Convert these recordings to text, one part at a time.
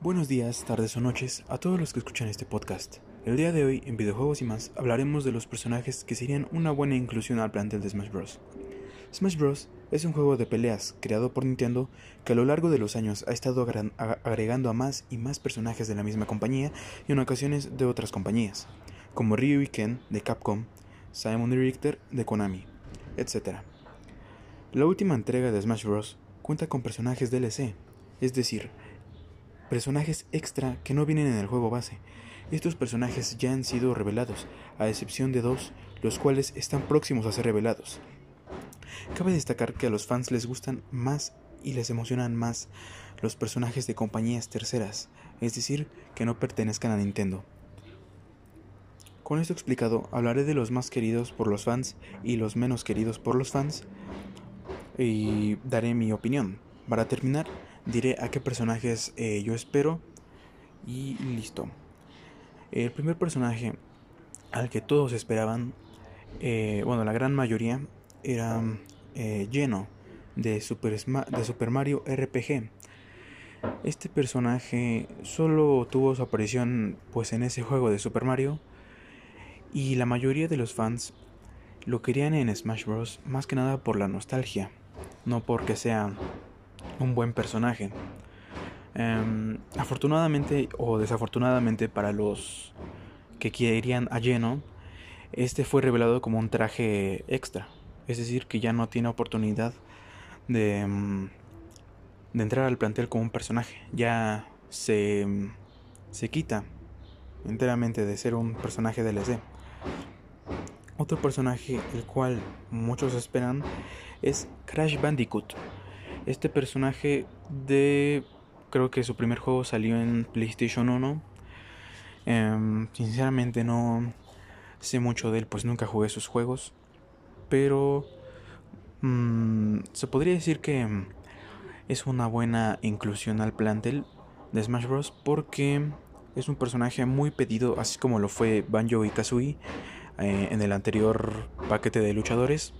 Buenos días, tardes o noches a todos los que escuchan este podcast. El día de hoy, en videojuegos y más, hablaremos de los personajes que serían una buena inclusión al plantel de Smash Bros. Smash Bros. es un juego de peleas creado por Nintendo que a lo largo de los años ha estado agregando a más y más personajes de la misma compañía y en ocasiones de otras compañías, como Ryu y Ken de Capcom, Simon y Richter de Konami, etc. La última entrega de Smash Bros. cuenta con personajes DLC, es decir, personajes extra que no vienen en el juego base. Estos personajes ya han sido revelados, a excepción de dos, los cuales están próximos a ser revelados. Cabe destacar que a los fans les gustan más y les emocionan más los personajes de compañías terceras, es decir, que no pertenezcan a Nintendo. Con esto explicado, hablaré de los más queridos por los fans y los menos queridos por los fans y daré mi opinión. Para terminar, diré a qué personajes eh, yo espero y listo. El primer personaje al que todos esperaban, eh, bueno, la gran mayoría, era eh, Geno de Super, de Super Mario RPG. Este personaje solo tuvo su aparición pues en ese juego de Super Mario y la mayoría de los fans lo querían en Smash Bros. más que nada por la nostalgia, no porque sea un buen personaje. Em, afortunadamente o desafortunadamente para los que querían a lleno, este fue revelado como un traje extra. Es decir, que ya no tiene oportunidad de, em, de entrar al plantel como un personaje. Ya se, se quita enteramente de ser un personaje DLC. Otro personaje el cual muchos esperan es Crash Bandicoot. Este personaje de... Creo que su primer juego salió en PlayStation 1. Em, sinceramente no sé mucho de él, pues nunca jugué sus juegos. Pero... Mm, se podría decir que es una buena inclusión al plantel de Smash Bros. Porque es un personaje muy pedido, así como lo fue Banjo y Kazooie eh, en el anterior paquete de luchadores.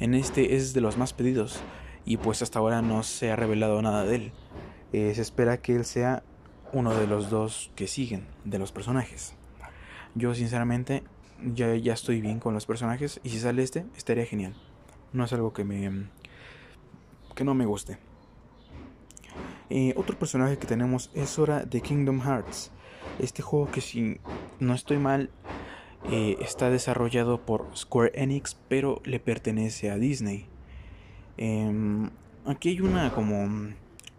En este es de los más pedidos y pues hasta ahora no se ha revelado nada de él. Eh, se espera que él sea uno de los dos que siguen de los personajes. Yo sinceramente ya, ya estoy bien con los personajes y si sale este estaría genial. No es algo que me que no me guste. Eh, otro personaje que tenemos es Hora de Kingdom Hearts. Este juego que si no estoy mal eh, está desarrollado por Square Enix pero le pertenece a Disney. Em, aquí hay una como,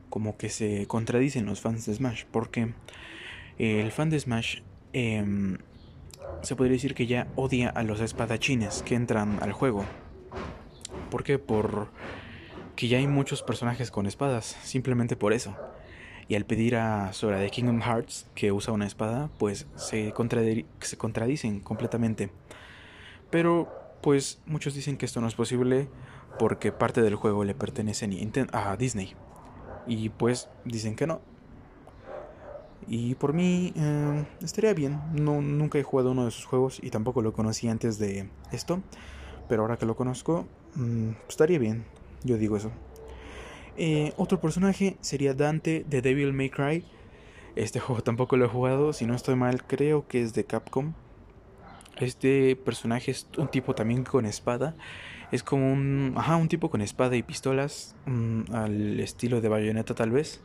como que se contradicen los fans de Smash, porque el fan de Smash em, se podría decir que ya odia a los espadachines que entran al juego. ¿Por qué? Por que ya hay muchos personajes con espadas, simplemente por eso. Y al pedir a Sora de Kingdom Hearts que usa una espada, pues se, se contradicen completamente. Pero, pues muchos dicen que esto no es posible porque parte del juego le pertenece a Disney. Y pues dicen que no. Y por mí eh, estaría bien. No, nunca he jugado uno de sus juegos y tampoco lo conocí antes de esto. Pero ahora que lo conozco, mm, estaría bien. Yo digo eso. Eh, otro personaje sería Dante de Devil May Cry. Este juego tampoco lo he jugado. Si no estoy mal, creo que es de Capcom. Este personaje es un tipo también con espada. Es como un, ajá, un tipo con espada y pistolas, mm, al estilo de bayoneta tal vez.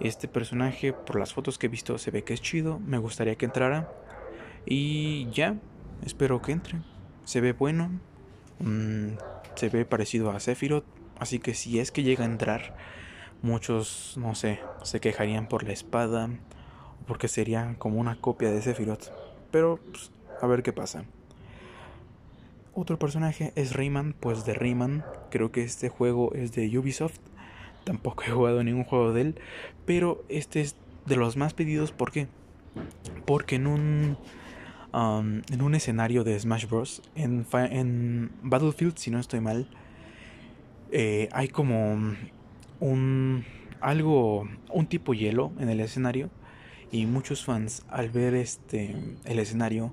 Este personaje, por las fotos que he visto, se ve que es chido. Me gustaría que entrara. Y ya, espero que entre. Se ve bueno. Mm, se ve parecido a Sephiroth. Así que si es que llega a entrar, muchos, no sé, se quejarían por la espada. Porque sería como una copia de Sephiroth. Pero, pues, a ver qué pasa. Otro personaje es Rayman, pues de Rayman. Creo que este juego es de Ubisoft. Tampoco he jugado ningún juego de él. Pero este es de los más pedidos. ¿Por qué? Porque en un, um, en un escenario de Smash Bros. En, Battlefield, si no estoy mal, eh, hay como un algo, un tipo hielo en el escenario. Y muchos fans al ver este el escenario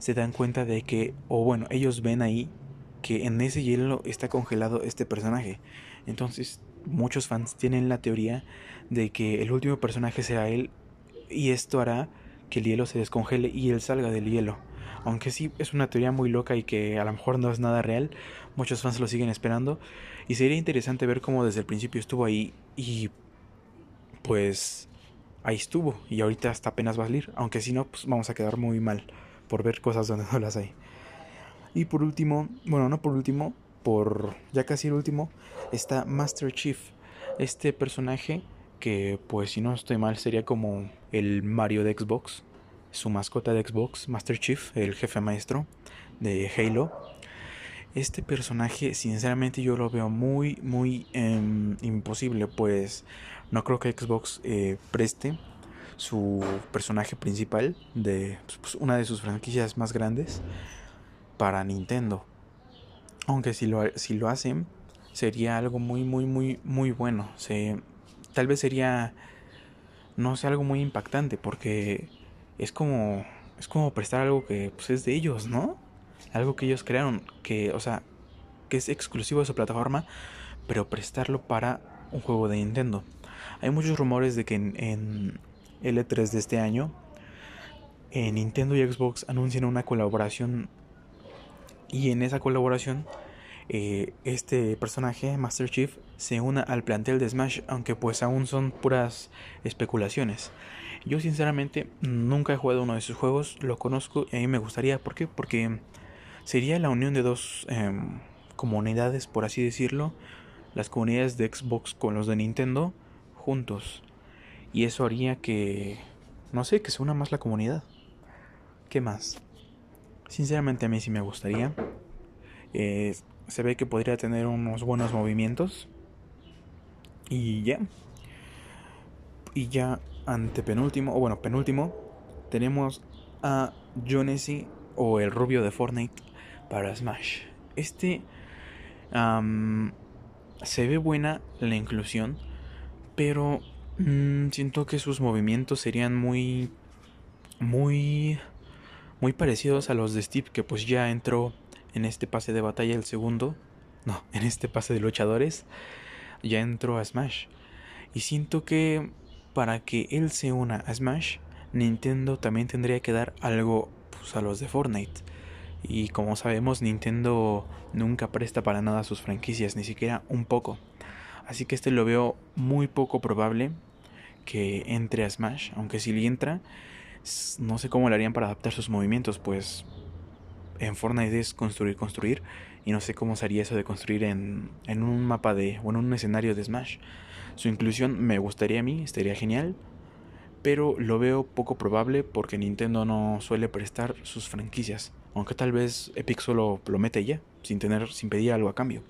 se dan cuenta de que, o bueno, ellos ven ahí que en ese hielo está congelado este personaje. Entonces muchos fans tienen la teoría de que el último personaje será él y esto hará que el hielo se descongele y él salga del hielo. Aunque sí es una teoría muy loca y que a lo mejor no es nada real, muchos fans lo siguen esperando y sería interesante ver cómo desde el principio estuvo ahí y pues ahí estuvo y ahorita hasta apenas va a salir, aunque si no pues vamos a quedar muy mal por ver cosas donde no las hay. Y por último, bueno, no por último, por ya casi el último, está Master Chief, este personaje que pues si no estoy mal sería como el Mario de Xbox, su mascota de Xbox, Master Chief, el jefe maestro de Halo. Este personaje sinceramente yo lo veo muy muy em, imposible pues no creo que Xbox eh, preste su personaje principal de pues, una de sus franquicias más grandes para Nintendo. Aunque si lo, si lo hacen, sería algo muy, muy, muy, muy bueno. Se, tal vez sería, no sé, algo muy impactante porque es como, es como prestar algo que pues, es de ellos, ¿no? Algo que ellos crearon, que, o sea, que es exclusivo de su plataforma, pero prestarlo para un juego de Nintendo. Hay muchos rumores de que en L3 de este año, en Nintendo y Xbox anuncian una colaboración y en esa colaboración eh, este personaje, Master Chief, se una al plantel de Smash, aunque pues aún son puras especulaciones. Yo sinceramente nunca he jugado uno de sus juegos, lo conozco y a mí me gustaría, ¿por qué? Porque sería la unión de dos em, comunidades, por así decirlo, las comunidades de Xbox con los de Nintendo juntos. Y eso haría que, no sé, que se una más la comunidad. ¿Qué más? Sinceramente a mí sí me gustaría. Eh, se ve que podría tener unos buenos movimientos. Y ya. Y ya ante penúltimo, o bueno, penúltimo, tenemos a Jonesy o el rubio de Fortnite para Smash. Este se ve buena la inclusión, pero mm, siento que sus movimientos serían muy, muy muy parecidos a los de Steve, que pues ya entró en este pase de batalla el segundo, no, en este pase de luchadores, ya entró a Smash. Y siento que para que él se una a Smash, Nintendo también tendría que dar algo pues, a los de Fortnite. Y como sabemos, Nintendo nunca presta para nada sus franquicias, ni siquiera un poco. Así que este lo veo muy poco probable que entre a Smash, aunque si le entra, no sé cómo le harían para adaptar sus movimientos, pues en Fortnite es construir, construir, y no sé cómo sería eso de construir en, en un mapa de, o en un escenario de Smash. Su inclusión me gustaría a mí, estaría genial, pero lo veo poco probable porque Nintendo no suele prestar sus franquicias, aunque tal vez Epic solo lo mete ya, sin tener, sin pedir algo a cambio.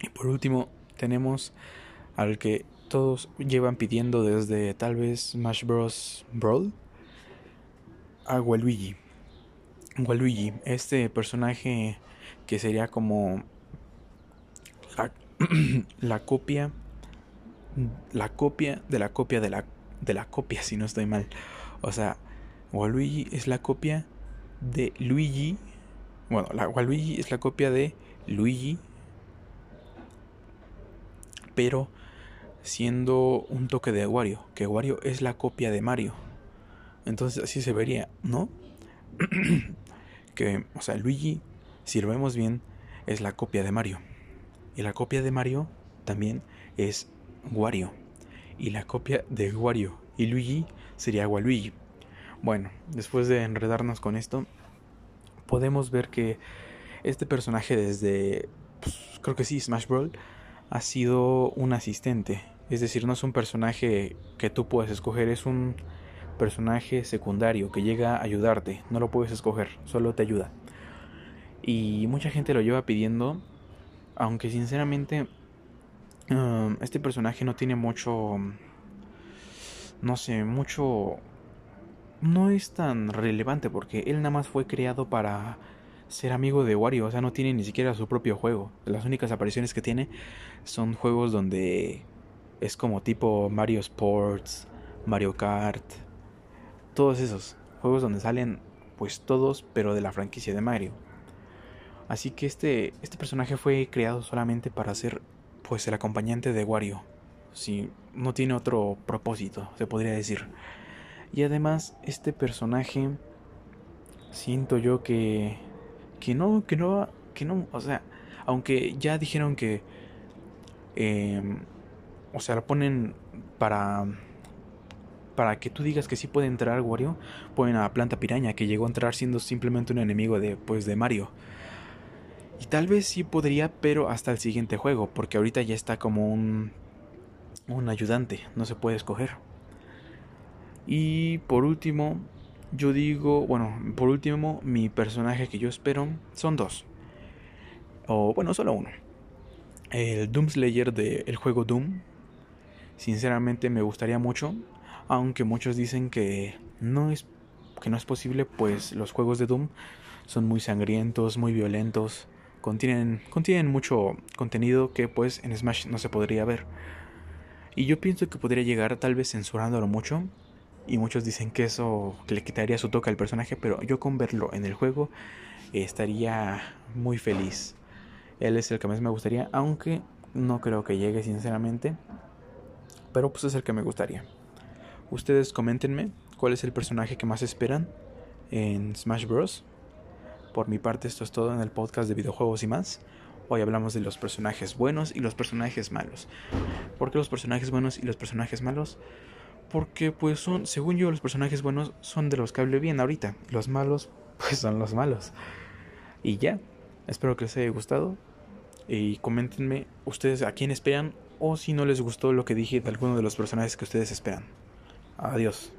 Y por último, tenemos al que todos llevan pidiendo desde tal vez Smash Bros. Brawl a Waluigi. Waluigi, este personaje que sería como la, la copia la copia de la copia de la de la copia si no estoy mal. O sea, Waluigi es la copia de Luigi. Bueno, la Waluigi es la copia de Luigi pero siendo un toque de Wario, que Wario es la copia de Mario. Entonces así se vería, ¿no? que, o sea, Luigi, si lo vemos bien, es la copia de Mario. Y la copia de Mario también es Wario. Y la copia de Wario y Luigi sería Waluigi. Bueno, después de enredarnos con esto, podemos ver que este personaje desde, pues, creo que sí, Smash Bros. ha sido un asistente es decir, no es un personaje que tú puedes escoger, es un personaje secundario que llega a ayudarte. No lo puedes escoger, solo te ayuda. Y mucha gente lo lleva pidiendo, aunque sinceramente um, este personaje no tiene mucho, no sé, mucho... No es tan relevante porque él nada más fue creado para ser amigo de Wario, o sea, no tiene ni siquiera su propio juego. Las únicas apariciones que tiene son juegos donde es como tipo Mario Sports, Mario Kart, todos esos juegos donde salen pues todos pero de la franquicia de Mario. Así que este, este personaje fue creado solamente para ser pues el acompañante de Wario. Si no tiene otro propósito, se podría decir. Y además, este personaje siento yo que que no, que no, que no, o sea, aunque ya dijeron que, eh, o sea, lo ponen para para que tú digas que sí puede entrar Wario, ponen a Planta Piraña, que llegó a entrar siendo simplemente un enemigo de, pues, de Mario. Y tal vez sí podría, pero hasta el siguiente juego, porque ahorita ya está como un, un ayudante, no se puede escoger. Y por último, yo digo, bueno, por último, mi personaje que yo espero son dos. O bueno, solo uno. El Doom Slayer del juego Doom. Sinceramente me gustaría mucho aunque muchos dicen que no es que no es posible, pues los juegos de Doom son muy sangrientos, muy violentos, contienen contienen mucho contenido que pues en Smash no se podría ver. Y yo pienso que podría llegar tal vez censurándolo mucho y muchos dicen que eso le quitaría su toque al personaje, pero yo con verlo en el juego estaría muy feliz. Él es el que más me gustaría, aunque no creo que llegue sinceramente, pero pues es el que me gustaría. Ustedes coméntenme cuál es el personaje que más esperan en Smash Bros. Por mi parte esto es todo en el podcast de videojuegos y más. Hoy hablamos de los personajes buenos y los personajes malos. ¿Por qué los personajes buenos y los personajes malos? Porque pues son, según yo, los personajes buenos son de los que hablo bien ahorita. Los malos, pues son los malos. Y ya, espero que les haya gustado. Y coméntenme ustedes a quién esperan o si no les gustó lo que dije de alguno de los personajes que ustedes esperan. Adiós.